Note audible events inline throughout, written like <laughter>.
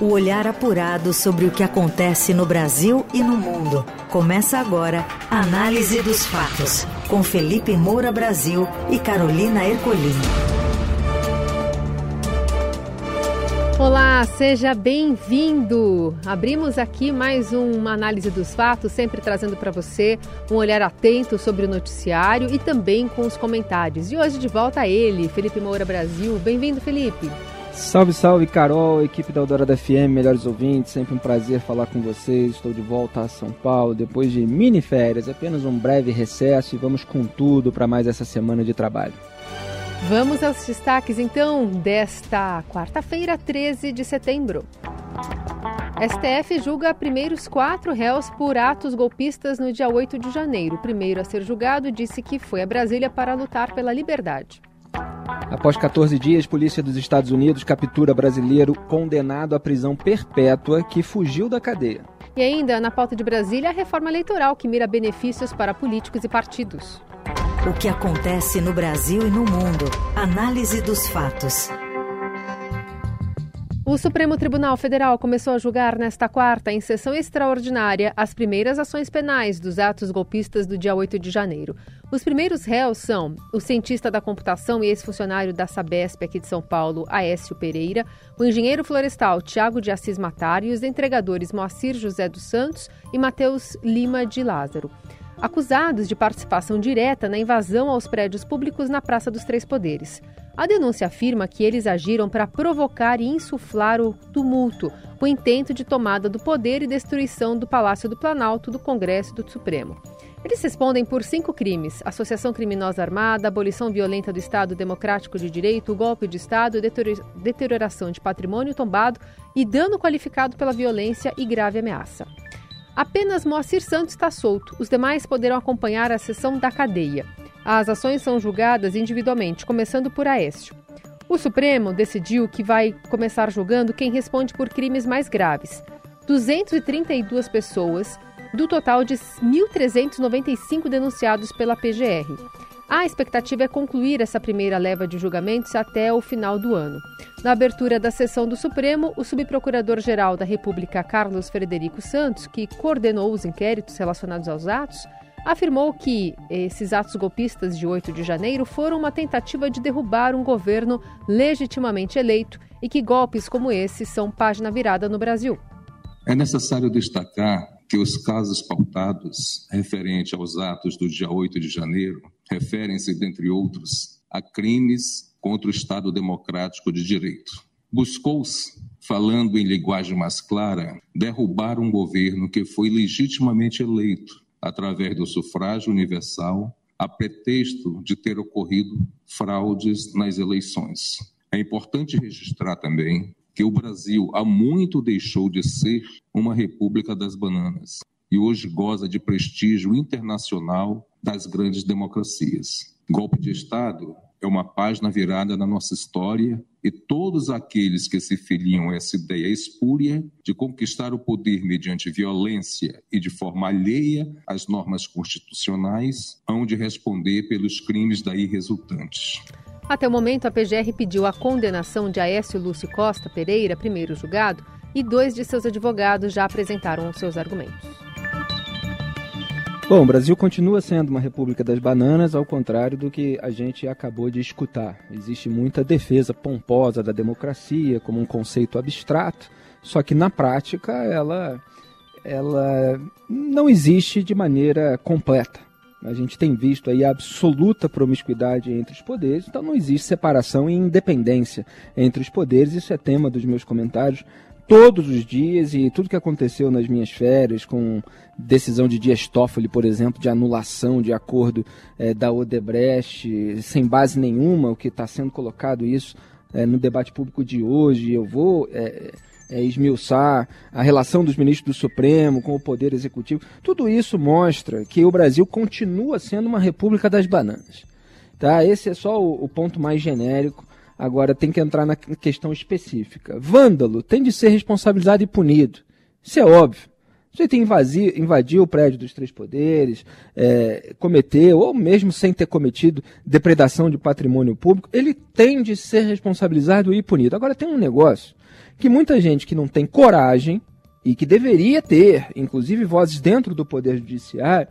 O olhar apurado sobre o que acontece no Brasil e no mundo. Começa agora Análise dos Fatos, com Felipe Moura Brasil e Carolina Ercolim. Olá, seja bem-vindo! Abrimos aqui mais uma análise dos fatos, sempre trazendo para você um olhar atento sobre o noticiário e também com os comentários. E hoje de volta a ele, Felipe Moura Brasil. Bem-vindo, Felipe! Salve, salve, Carol, equipe da Eldorado FM, melhores ouvintes, sempre um prazer falar com vocês. Estou de volta a São Paulo depois de mini férias, apenas um breve recesso e vamos com tudo para mais essa semana de trabalho. Vamos aos destaques então desta quarta-feira, 13 de setembro. STF julga primeiros quatro réus por atos golpistas no dia 8 de janeiro. O primeiro a ser julgado disse que foi a Brasília para lutar pela liberdade. Após 14 dias, polícia dos Estados Unidos captura brasileiro condenado à prisão perpétua que fugiu da cadeia. E ainda, na pauta de Brasília, a reforma eleitoral que mira benefícios para políticos e partidos. O que acontece no Brasil e no mundo. Análise dos fatos. O Supremo Tribunal Federal começou a julgar nesta quarta, em sessão extraordinária, as primeiras ações penais dos atos golpistas do dia 8 de janeiro. Os primeiros réus são o cientista da computação e ex-funcionário da Sabesp aqui de São Paulo, Aécio Pereira, o engenheiro florestal Tiago de Assis Matar e os entregadores Moacir José dos Santos e Matheus Lima de Lázaro acusados de participação direta na invasão aos prédios públicos na Praça dos Três Poderes. A denúncia afirma que eles agiram para provocar e insuflar o tumulto, com intento de tomada do poder e destruição do Palácio do Planalto, do Congresso e do Supremo. Eles respondem por cinco crimes: associação criminosa armada, abolição violenta do Estado Democrático de Direito, golpe de Estado, deterioração de patrimônio tombado e dano qualificado pela violência e grave ameaça. Apenas Moacir Santos está solto, os demais poderão acompanhar a sessão da cadeia. As ações são julgadas individualmente, começando por Aécio. O Supremo decidiu que vai começar julgando quem responde por crimes mais graves. 232 pessoas, do total de 1.395 denunciados pela PGR. A expectativa é concluir essa primeira leva de julgamentos até o final do ano. Na abertura da sessão do Supremo, o subprocurador-geral da República, Carlos Frederico Santos, que coordenou os inquéritos relacionados aos atos, afirmou que esses atos golpistas de 8 de janeiro foram uma tentativa de derrubar um governo legitimamente eleito e que golpes como esse são página virada no Brasil. É necessário destacar que os casos pautados referente aos atos do dia 8 de janeiro referem-se, dentre outros, a crimes contra o Estado Democrático de Direito. Buscou-se, falando em linguagem mais clara, derrubar um governo que foi legitimamente eleito através do sufrágio universal, a pretexto de ter ocorrido fraudes nas eleições. É importante registrar também que o Brasil há muito deixou de ser uma república das bananas e hoje goza de prestígio internacional das grandes democracias. Golpe de Estado é uma página virada na nossa história e todos aqueles que se filiam a essa ideia espúria de conquistar o poder mediante violência e de forma alheia às normas constitucionais hão de responder pelos crimes daí resultantes. Até o momento, a PGR pediu a condenação de Aécio Lúcio Costa Pereira, primeiro julgado, e dois de seus advogados já apresentaram os seus argumentos. Bom, o Brasil continua sendo uma república das bananas, ao contrário do que a gente acabou de escutar. Existe muita defesa pomposa da democracia como um conceito abstrato, só que na prática ela, ela não existe de maneira completa. A gente tem visto aí a absoluta promiscuidade entre os poderes, então não existe separação e independência entre os poderes. Isso é tema dos meus comentários todos os dias e tudo que aconteceu nas minhas férias, com decisão de Dias Toffoli, por exemplo, de anulação de acordo é, da Odebrecht, sem base nenhuma, o que está sendo colocado isso é, no debate público de hoje. Eu vou é, esmiuçar a relação dos ministros do Supremo com o Poder Executivo. Tudo isso mostra que o Brasil continua sendo uma república das bananas. Tá? Esse é só o, o ponto mais genérico Agora tem que entrar na questão específica. Vândalo tem de ser responsabilizado e punido. Isso é óbvio. Você tem invadiu, invadiu o prédio dos três poderes, é, cometeu, ou mesmo sem ter cometido depredação de patrimônio público, ele tem de ser responsabilizado e punido. Agora tem um negócio que muita gente que não tem coragem e que deveria ter, inclusive vozes dentro do Poder Judiciário,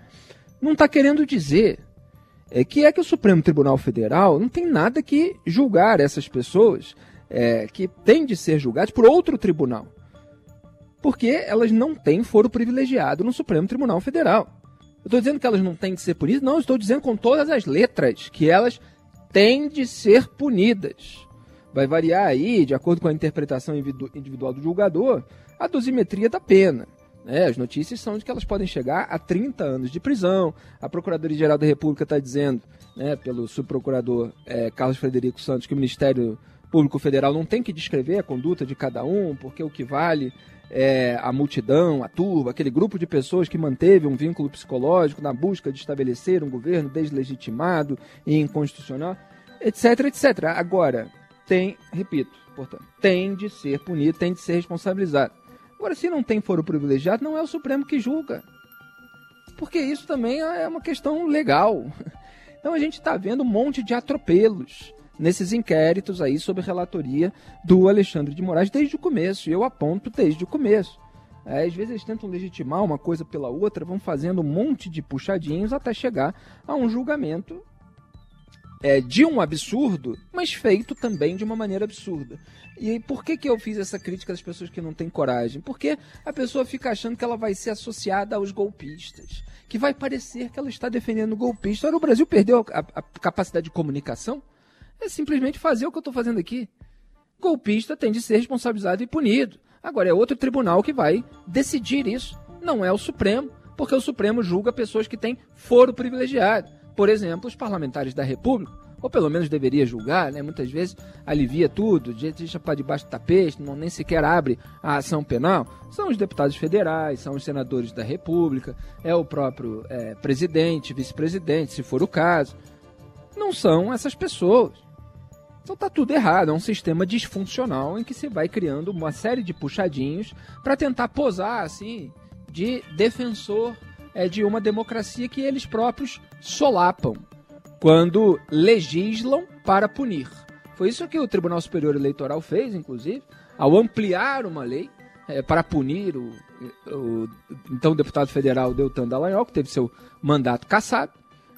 não está querendo dizer. É que é que o Supremo Tribunal Federal não tem nada que julgar essas pessoas é, que têm de ser julgadas por outro tribunal. Porque elas não têm foro privilegiado no Supremo Tribunal Federal. Eu estou dizendo que elas não têm de ser punidas? Não, estou dizendo com todas as letras que elas têm de ser punidas. Vai variar aí, de acordo com a interpretação individual do julgador, a dosimetria da pena. É, as notícias são de que elas podem chegar a 30 anos de prisão. A Procuradoria-Geral da República está dizendo, né, pelo subprocurador é, Carlos Frederico Santos, que o Ministério Público Federal não tem que descrever a conduta de cada um, porque o que vale é a multidão, a turba, aquele grupo de pessoas que manteve um vínculo psicológico na busca de estabelecer um governo deslegitimado e inconstitucional, etc, etc. Agora, tem, repito, portanto, tem de ser punido, tem de ser responsabilizado. Agora, se não tem foro privilegiado, não é o Supremo que julga. Porque isso também é uma questão legal. <laughs> Então a gente está vendo um monte de atropelos nesses inquéritos aí sob relatoria do Alexandre de Moraes desde o começo. E eu aponto desde o começo. É, às vezes eles tentam legitimar uma coisa pela outra, vão fazendo um monte de puxadinhos até chegar a um julgamento é, de um absurdo, mas feito também de uma maneira absurda. E por que, que eu fiz essa crítica das pessoas que não têm coragem? Porque a pessoa fica achando que ela vai ser associada aos golpistas, que vai parecer que ela está defendendo o golpista. Ora, o Brasil perdeu a, a capacidade de comunicação? É simplesmente fazer o que eu estou fazendo aqui. Golpista tem de ser responsabilizado e punido. Agora é outro tribunal que vai decidir isso. Não é o Supremo, porque o Supremo julga pessoas que têm foro privilegiado por exemplo, os parlamentares da República, ou pelo menos deveria julgar, né? muitas vezes alivia tudo, deixa para debaixo do tapete, não, nem sequer abre a ação penal, são os deputados federais, são os senadores da República, é o próprio é, presidente, vice-presidente, se for o caso. Não são essas pessoas. Então tá tudo errado, é um sistema disfuncional em que se vai criando uma série de puxadinhos para tentar posar assim de defensor é de uma democracia que eles próprios solapam quando legislam para punir. Foi isso que o Tribunal Superior Eleitoral fez, inclusive, ao ampliar uma lei é, para punir o, o então deputado federal Deltan Dallagnol, que teve seu mandato cassado.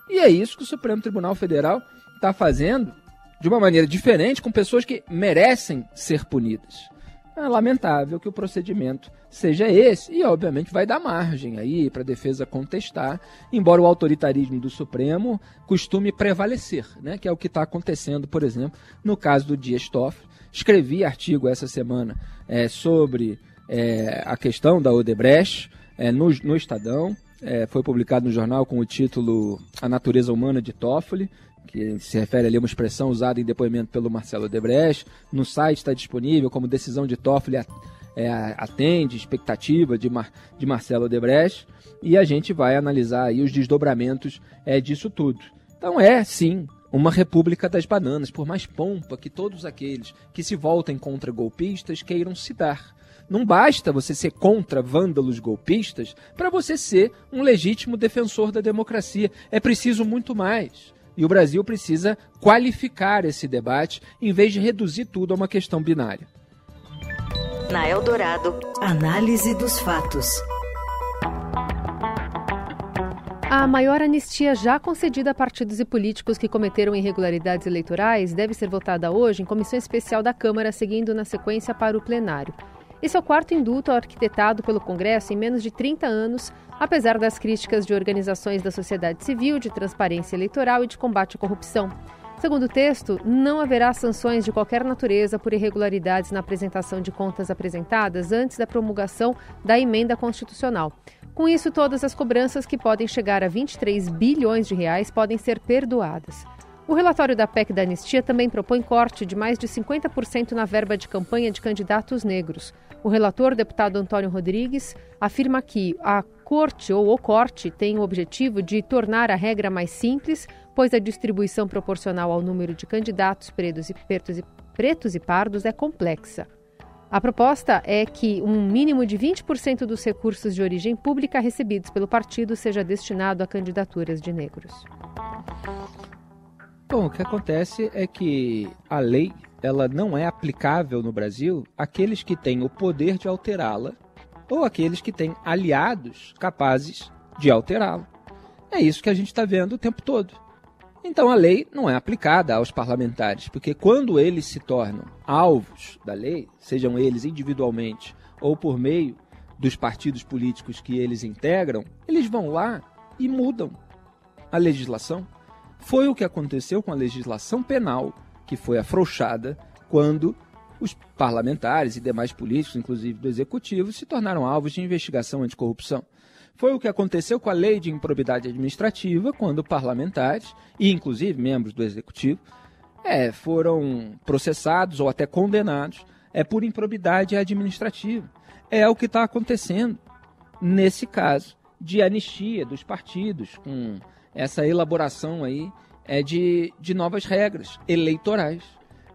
E é isso que o Supremo Tribunal Federal está fazendo de uma maneira diferente com pessoas que merecem ser punidas. É lamentável que o procedimento seja esse e, obviamente, vai dar margem aí para a defesa contestar, embora o autoritarismo do Supremo costume prevalecer, né? que é o que está acontecendo, por exemplo, no caso do Dias Toffoli. Escrevi artigo essa semana é, sobre é, a questão da Odebrecht é, no, no Estadão. É, foi publicado no jornal com o título A Natureza Humana de Toffoli que se refere ali a uma expressão usada em depoimento pelo Marcelo Debrecht. No site está disponível como decisão de Toffoli é, atende expectativa de, Mar, de Marcelo Debrecht e a gente vai analisar aí os desdobramentos é, disso tudo. Então é, sim, uma república das bananas, por mais pompa que todos aqueles que se voltem contra golpistas queiram se dar. Não basta você ser contra vândalos golpistas para você ser um legítimo defensor da democracia. É preciso muito mais. E o Brasil precisa qualificar esse debate em vez de reduzir tudo a uma questão binária. Na Eldorado, análise dos fatos. A maior anistia já concedida a partidos e políticos que cometeram irregularidades eleitorais deve ser votada hoje em comissão especial da Câmara, seguindo na sequência para o plenário. Esse é o quarto indulto arquitetado pelo Congresso em menos de 30 anos, apesar das críticas de organizações da sociedade civil, de transparência eleitoral e de combate à corrupção. Segundo o texto, não haverá sanções de qualquer natureza por irregularidades na apresentação de contas apresentadas antes da promulgação da emenda constitucional. Com isso, todas as cobranças que podem chegar a 23 bilhões de reais podem ser perdoadas. O relatório da PEC da Anistia também propõe corte de mais de 50% na verba de campanha de candidatos negros. O relator, deputado Antônio Rodrigues, afirma que a corte ou o corte tem o objetivo de tornar a regra mais simples, pois a distribuição proporcional ao número de candidatos pretos e, pretos e, pretos e pardos é complexa. A proposta é que um mínimo de 20% dos recursos de origem pública recebidos pelo partido seja destinado a candidaturas de negros. Bom, o que acontece é que a lei ela não é aplicável no Brasil àqueles que têm o poder de alterá-la ou aqueles que têm aliados capazes de alterá-la. É isso que a gente está vendo o tempo todo. Então a lei não é aplicada aos parlamentares, porque quando eles se tornam alvos da lei, sejam eles individualmente ou por meio dos partidos políticos que eles integram, eles vão lá e mudam a legislação. Foi o que aconteceu com a legislação penal, que foi afrouxada quando os parlamentares e demais políticos, inclusive do executivo, se tornaram alvos de investigação anticorrupção. Foi o que aconteceu com a lei de improbidade administrativa, quando parlamentares, e inclusive membros do executivo, é, foram processados ou até condenados é, por improbidade administrativa. É o que está acontecendo nesse caso de anistia dos partidos, com essa elaboração aí é, de, de novas regras eleitorais.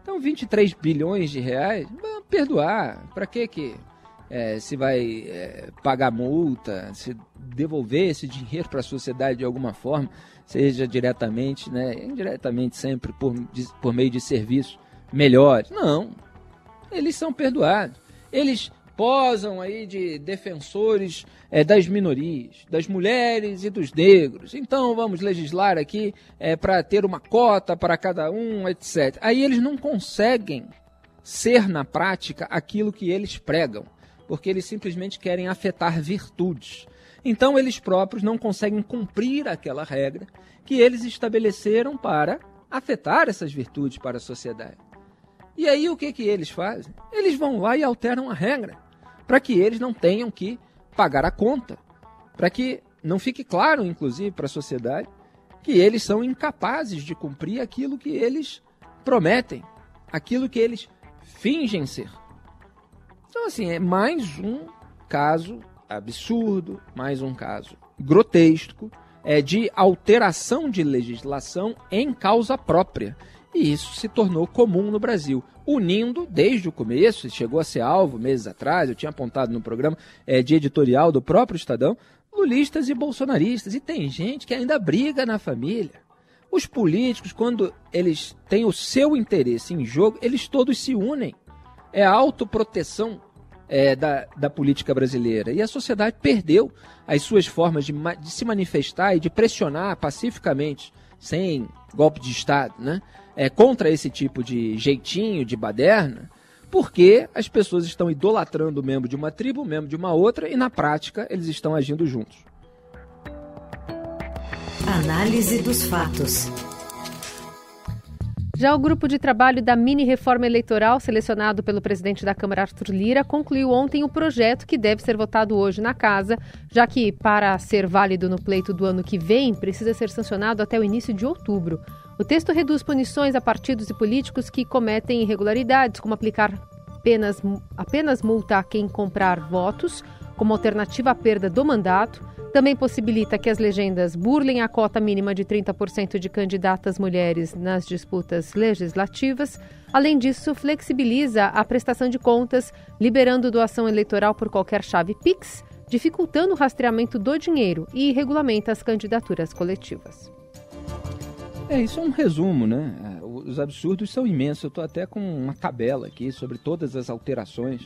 Então, 23 bilhões de reais, perdoar, para que que é, se vai é, pagar multa, se devolver esse dinheiro para a sociedade de alguma forma, seja diretamente, né, indiretamente sempre por, por meio de serviços melhores. Não, eles são perdoados. Eles posam aí de defensores é, das minorias, das mulheres e dos negros. Então vamos legislar aqui é, para ter uma cota para cada um, etc. Aí eles não conseguem ser na prática aquilo que eles pregam porque eles simplesmente querem afetar virtudes. Então eles próprios não conseguem cumprir aquela regra que eles estabeleceram para afetar essas virtudes para a sociedade. E aí o que, que eles fazem? Eles vão lá e alteram a regra, para que eles não tenham que pagar a conta, para que não fique claro, inclusive, para a sociedade, que eles são incapazes de cumprir aquilo que eles prometem, aquilo que eles fingem ser. Então, assim, é mais um caso absurdo, mais um caso grotesco é, de alteração de legislação em causa própria. E isso se tornou comum no Brasil, unindo desde o começo, chegou a ser alvo meses atrás, eu tinha apontado no programa é, de editorial do próprio Estadão, lulistas e bolsonaristas. E tem gente que ainda briga na família. Os políticos, quando eles têm o seu interesse em jogo, eles todos se unem. É a autoproteção é, da, da política brasileira. E a sociedade perdeu as suas formas de, de se manifestar e de pressionar pacificamente, sem golpe de Estado, né? É, contra esse tipo de jeitinho, de baderna, porque as pessoas estão idolatrando o membro de uma tribo, o membro de uma outra, e na prática eles estão agindo juntos. Análise dos fatos. Já o grupo de trabalho da mini reforma eleitoral, selecionado pelo presidente da Câmara Arthur Lira, concluiu ontem o projeto que deve ser votado hoje na casa, já que, para ser válido no pleito do ano que vem, precisa ser sancionado até o início de outubro. O texto reduz punições a partidos e políticos que cometem irregularidades, como aplicar apenas, apenas multa a quem comprar votos, como alternativa à perda do mandato também possibilita que as legendas burlem a cota mínima de 30% de candidatas mulheres nas disputas legislativas. Além disso, flexibiliza a prestação de contas, liberando doação eleitoral por qualquer chave Pix, dificultando o rastreamento do dinheiro e regulamenta as candidaturas coletivas. É, isso é um resumo, né? É, os absurdos são imensos. Eu estou até com uma tabela aqui sobre todas as alterações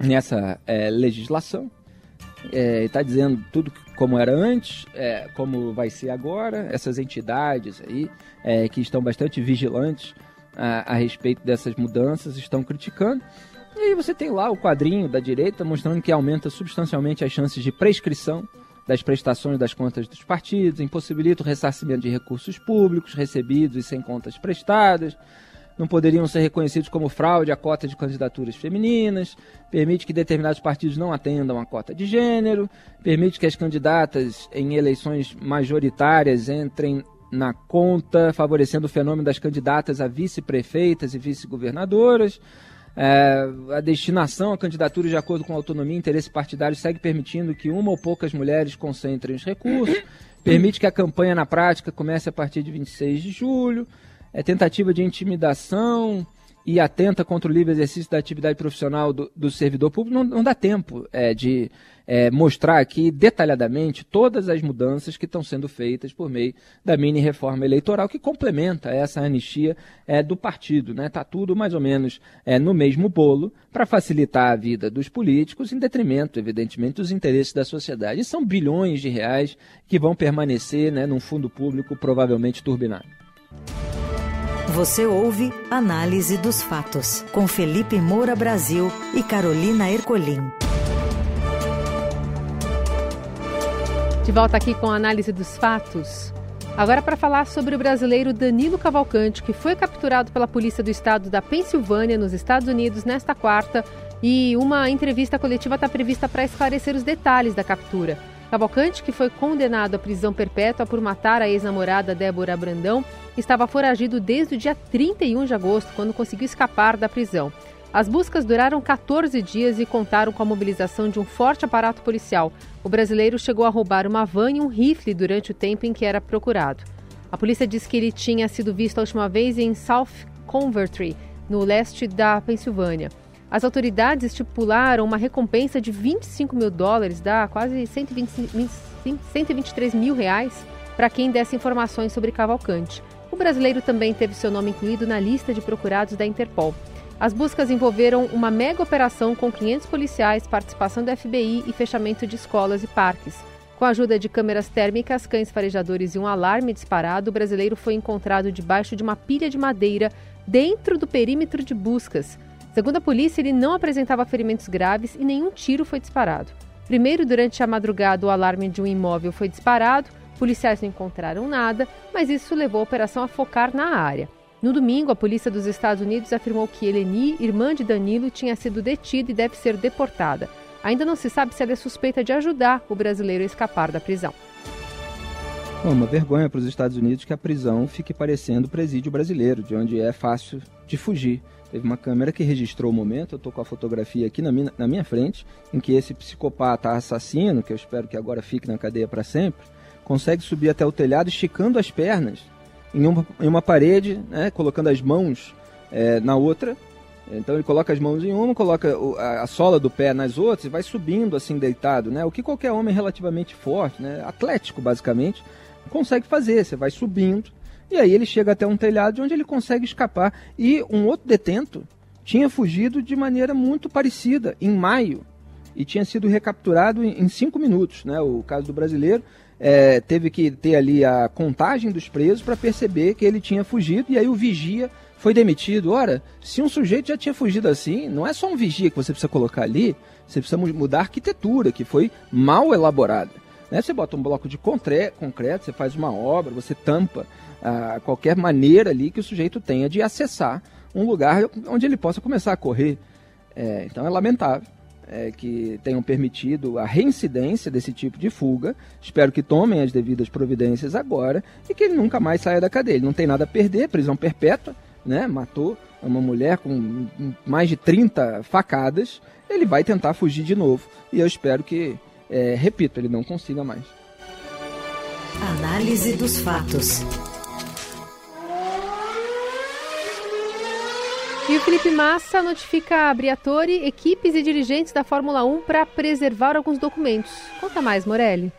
nessa é, legislação está é, dizendo tudo como era antes, é, como vai ser agora, essas entidades aí é, que estão bastante vigilantes a, a, respeito dessas mudanças estão criticando. E aí você tem lá o quadrinho da direita mostrando que aumenta substancialmente as chances de prescrição das prestações das contas dos partidos, impossibilita o ressarcimento de recursos públicos recebidos e sem contas prestadas, não poderiam ser reconhecidos como fraude a cota de candidaturas femininas, permite que determinados partidos não atendam a cota de gênero, permite que as candidatas em eleições majoritárias entrem na conta, favorecendo o fenômeno das candidatas a vice-prefeitas e vice-governadoras. É, a destinação a candidaturas de acordo com autonomia e interesse partidário segue permitindo que uma ou poucas mulheres concentrem os recursos, permite que a campanha na prática comece a partir de 26 de julho, é, tentativa de intimidação e atenta contra o livre exercício da atividade profissional do, do servidor público, não, não dá tempo é, de é, mostrar aqui detalhadamente todas as mudanças que estão sendo feitas por meio da mini reforma eleitoral que complementa essa anistia é, do partido. Está né? Tá tudo mais ou menos é, no mesmo bolo para facilitar a vida dos políticos, em detrimento, evidentemente, dos interesses da sociedade. E são bilhões de reais que vão permanecer né, num fundo público provavelmente turbinado. Você ouve Análise dos Fatos, com Felipe Moura Brasil e Carolina Ercolim. De volta aqui com a análise dos fatos. Agora para falar sobre o brasileiro Danilo Cavalcante, que foi capturado pela polícia do estado da Pensilvânia, nos Estados Unidos, nesta quarta, e uma entrevista coletiva está prevista para esclarecer os detalhes da captura. Cavalcante, que foi condenado à prisão perpétua por matar a ex-namorada Débora Brandão, estava foragido desde o dia 31 de agosto, quando conseguiu escapar da prisão. As buscas duraram 14 dias e contaram com a mobilização de um forte aparato policial. O brasileiro chegou a roubar uma van e um rifle durante o tempo em que era procurado. A polícia diz que ele tinha sido visto a última vez em South Convertry, no leste da Pensilvânia. As autoridades estipularam uma recompensa de 25 mil dólares, dá quase 120, 123 mil reais, para quem desse informações sobre Cavalcante. O brasileiro também teve seu nome incluído na lista de procurados da Interpol. As buscas envolveram uma mega operação com 500 policiais, participação do FBI e fechamento de escolas e parques. Com a ajuda de câmeras térmicas, cães farejadores e um alarme disparado, o brasileiro foi encontrado debaixo de uma pilha de madeira dentro do perímetro de buscas. Segundo a polícia, ele não apresentava ferimentos graves e nenhum tiro foi disparado. Primeiro, durante a madrugada, o alarme de um imóvel foi disparado, policiais não encontraram nada, mas isso levou a operação a focar na área. No domingo, a polícia dos Estados Unidos afirmou que Eleni, irmã de Danilo, tinha sido detida e deve ser deportada. Ainda não se sabe se ela é suspeita de ajudar o brasileiro a escapar da prisão. Bom, uma vergonha para os Estados Unidos que a prisão fique parecendo o presídio brasileiro, de onde é fácil de fugir. Teve uma câmera que registrou o momento, eu estou com a fotografia aqui na minha, na minha frente, em que esse psicopata assassino, que eu espero que agora fique na cadeia para sempre, consegue subir até o telhado esticando as pernas em uma, em uma parede, né, colocando as mãos é, na outra. Então ele coloca as mãos em uma, coloca a, a, sola do pé nas outras e vai subindo assim deitado, né? O que qualquer homem relativamente forte, né, atlético basicamente, consegue fazer. Você vai subindo e aí ele chega até um telhado onde ele consegue escapar. E um outro detento tinha fugido de maneira muito parecida em maio e tinha sido recapturado em, em cinco minutos, né? O caso do brasileiro é, teve que ter ali a contagem dos presos para perceber que ele tinha fugido e aí o vigia foi demitido. Ora, se um sujeito já tinha fugido assim, não é só um vigia que você precisa colocar ali, você precisa mudar a arquitetura, que foi mal elaborada. Né? Você bota um bloco de concreto, você faz uma obra, você tampa ah, qualquer maneira ali que o sujeito tenha de acessar um lugar onde ele possa começar a correr. É, então é lamentável é, que tenham permitido a reincidência desse tipo de fuga. Espero que tomem as devidas providências agora e que ele nunca mais saia da cadeia. Ele não tem nada a perder, prisão perpétua, né? Matou uma mulher com mais de 30 facadas. Ele vai tentar fugir de novo e eu espero que, é, repito, ele não consiga mais. Análise dos fatos. E o Felipe Massa notifica a Briatore, equipes e dirigentes da Fórmula 1 para preservar alguns documentos. Conta mais, Morelli.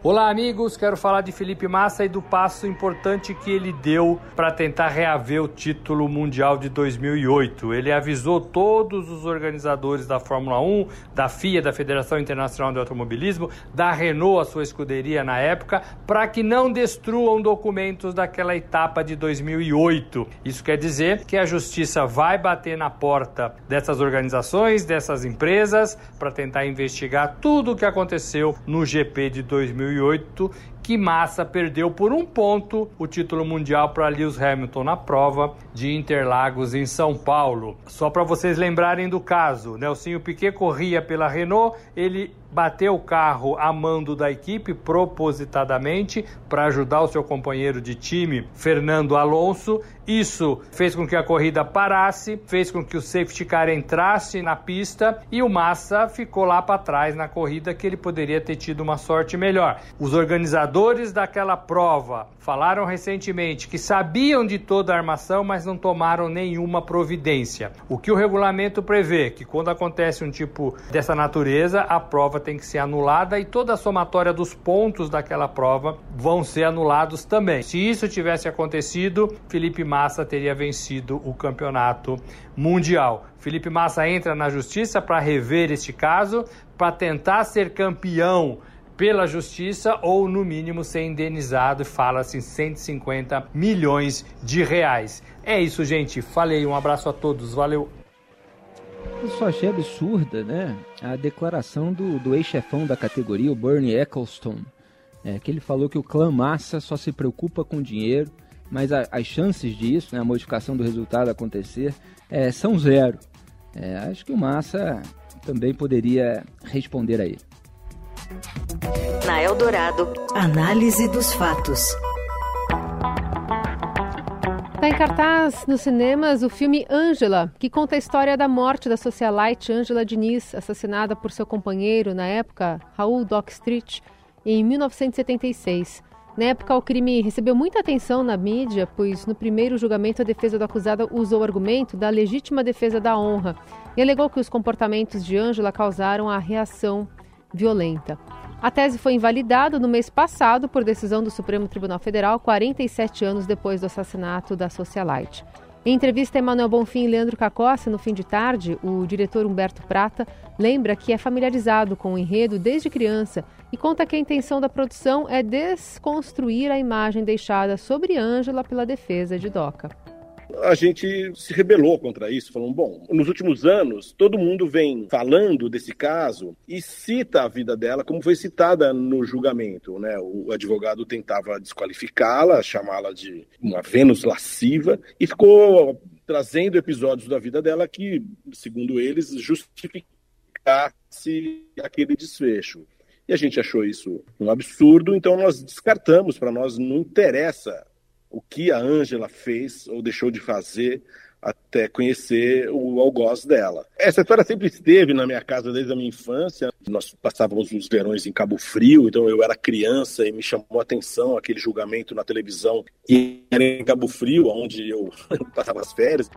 Olá, amigos. Quero falar de Felipe Massa e do passo importante que ele deu para tentar reaver o título mundial de 2008. Ele avisou todos os organizadores da Fórmula 1, da FIA, da Federação Internacional de Automobilismo, da Renault, a sua escuderia na época, para que não destruam documentos daquela etapa de 2008. Isso quer dizer que a justiça vai bater na porta dessas organizações, dessas empresas, para tentar investigar tudo o que aconteceu no GP de 2008 2008 que Massa perdeu por um ponto o título mundial para Lewis Hamilton na prova de Interlagos em São Paulo. Só para vocês lembrarem do caso, Nelsinho Piquet corria pela Renault, ele bateu o carro a mando da equipe propositadamente para ajudar o seu companheiro de time, Fernando Alonso. Isso fez com que a corrida parasse, fez com que o safety car entrasse na pista e o Massa ficou lá para trás na corrida que ele poderia ter tido uma sorte melhor. Os organizadores organizadores daquela prova falaram recentemente que sabiam de toda a armação, mas não tomaram nenhuma providência. O que o regulamento prevê que quando acontece um tipo dessa natureza, a prova tem que ser anulada e toda a somatória dos pontos daquela prova vão ser anulados também. Se isso tivesse acontecido, Felipe Massa teria vencido o campeonato mundial. Felipe Massa entra na justiça para rever este caso, para tentar ser campeão pela justiça ou, no mínimo, ser indenizado. Fala-se em 150 milhões de reais. É isso, gente. Falei. Um abraço a todos. Valeu. Eu só achei absurda, né? A declaração do, do ex-chefão da categoria, o Bernie Ecclestone, é, que ele falou que o clã Massa só se preocupa com dinheiro, mas a, as chances disso, né, a modificação do resultado acontecer, é, são zero. É, acho que o Massa também poderia responder a ele. Na Eldorado, análise dos fatos. Está em cartaz nos cinemas o filme Ângela, que conta a história da morte da socialite Ângela Diniz, assassinada por seu companheiro na época, Raul Doc Street, em 1976. Na época, o crime recebeu muita atenção na mídia, pois no primeiro julgamento a defesa do acusado usou o argumento da legítima defesa da honra e alegou que os comportamentos de Ângela causaram a reação violenta. A tese foi invalidada no mês passado por decisão do Supremo Tribunal Federal, 47 anos depois do assassinato da socialite. Em entrevista a Emanuel Bonfim e Leandro Cacossi, no fim de tarde, o diretor Humberto Prata lembra que é familiarizado com o enredo desde criança e conta que a intenção da produção é desconstruir a imagem deixada sobre Ângela pela defesa de Doca a gente se rebelou contra isso, falando, bom, nos últimos anos, todo mundo vem falando desse caso e cita a vida dela como foi citada no julgamento, né? O advogado tentava desqualificá-la, chamá-la de uma Vênus lasciva e ficou trazendo episódios da vida dela que, segundo eles, justificasse aquele desfecho. E a gente achou isso um absurdo, então nós descartamos, para nós não interessa o que a Ângela fez ou deixou de fazer até conhecer o algoz dela. Essa história sempre esteve na minha casa desde a minha infância. Nós passávamos os verões em Cabo Frio, então eu era criança e me chamou a atenção aquele julgamento na televisão e era em Cabo Frio, onde eu <laughs> passava as férias.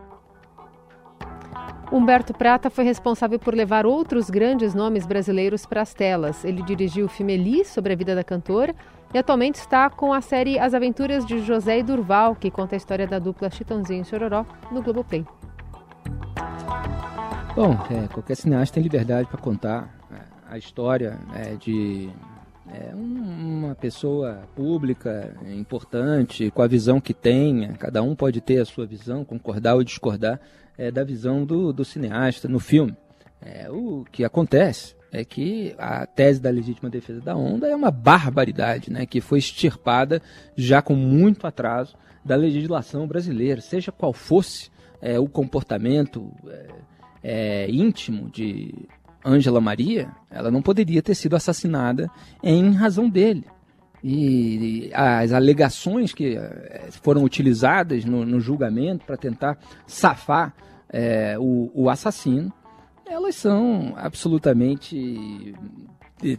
Humberto Prata foi responsável por levar outros grandes nomes brasileiros para as telas. Ele dirigiu o filme Eli, sobre a vida da cantora, e atualmente está com a série As Aventuras de José e Durval, que conta a história da dupla Chitãozinho e Chororó, no Globoplay. Bom, é, qualquer cineasta tem liberdade para contar é, a história é, de é, uma pessoa pública, importante, com a visão que tem. Cada um pode ter a sua visão, concordar ou discordar é, da visão do, do cineasta no filme. É, o que acontece é que a tese da legítima defesa da onda é uma barbaridade, né, que foi extirpada já com muito atraso da legislação brasileira, seja qual fosse é, o comportamento é, é, íntimo de Ângela Maria, ela não poderia ter sido assassinada em razão dele. E as alegações que é, foram utilizadas no, no julgamento para tentar safar é, o, o assassino elas são absolutamente eh,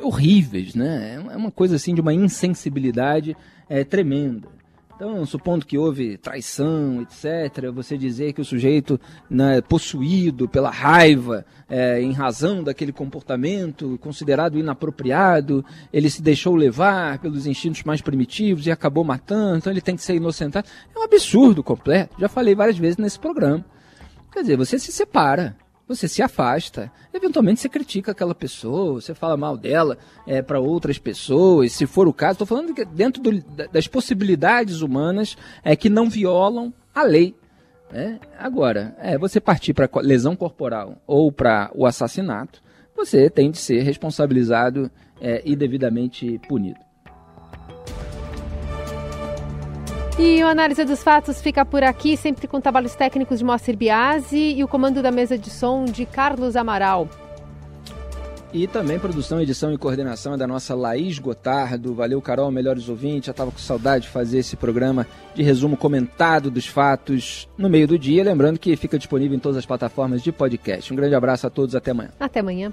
horríveis, né? É uma coisa assim de uma insensibilidade é, tremenda. Então, supondo que houve traição, etc., você dizer que o sujeito, né, possuído pela raiva, é, em razão daquele comportamento considerado inapropriado, ele se deixou levar pelos instintos mais primitivos e acabou matando, então ele tem que ser inocentado. É um absurdo completo. Já falei várias vezes nesse programa. Quer dizer, você se separa você se afasta. Eventualmente você critica aquela pessoa, você fala mal dela é, para outras pessoas, se for o caso. Estou falando que dentro do, das possibilidades humanas é, que não violam a lei. Né? Agora, é, você partir para lesão corporal ou para o assassinato, você tem de ser responsabilizado é, e devidamente punido. E o Análise dos Fatos fica por aqui, sempre com trabalhos técnicos de Moacir Biasi e o comando da mesa de som de Carlos Amaral. E também produção, edição e coordenação é da nossa Laís Gotardo. Valeu, Carol, melhores ouvintes. Já estava com saudade de fazer esse programa de resumo comentado dos fatos no meio do dia. Lembrando que fica disponível em todas as plataformas de podcast. Um grande abraço a todos, até amanhã. Até amanhã.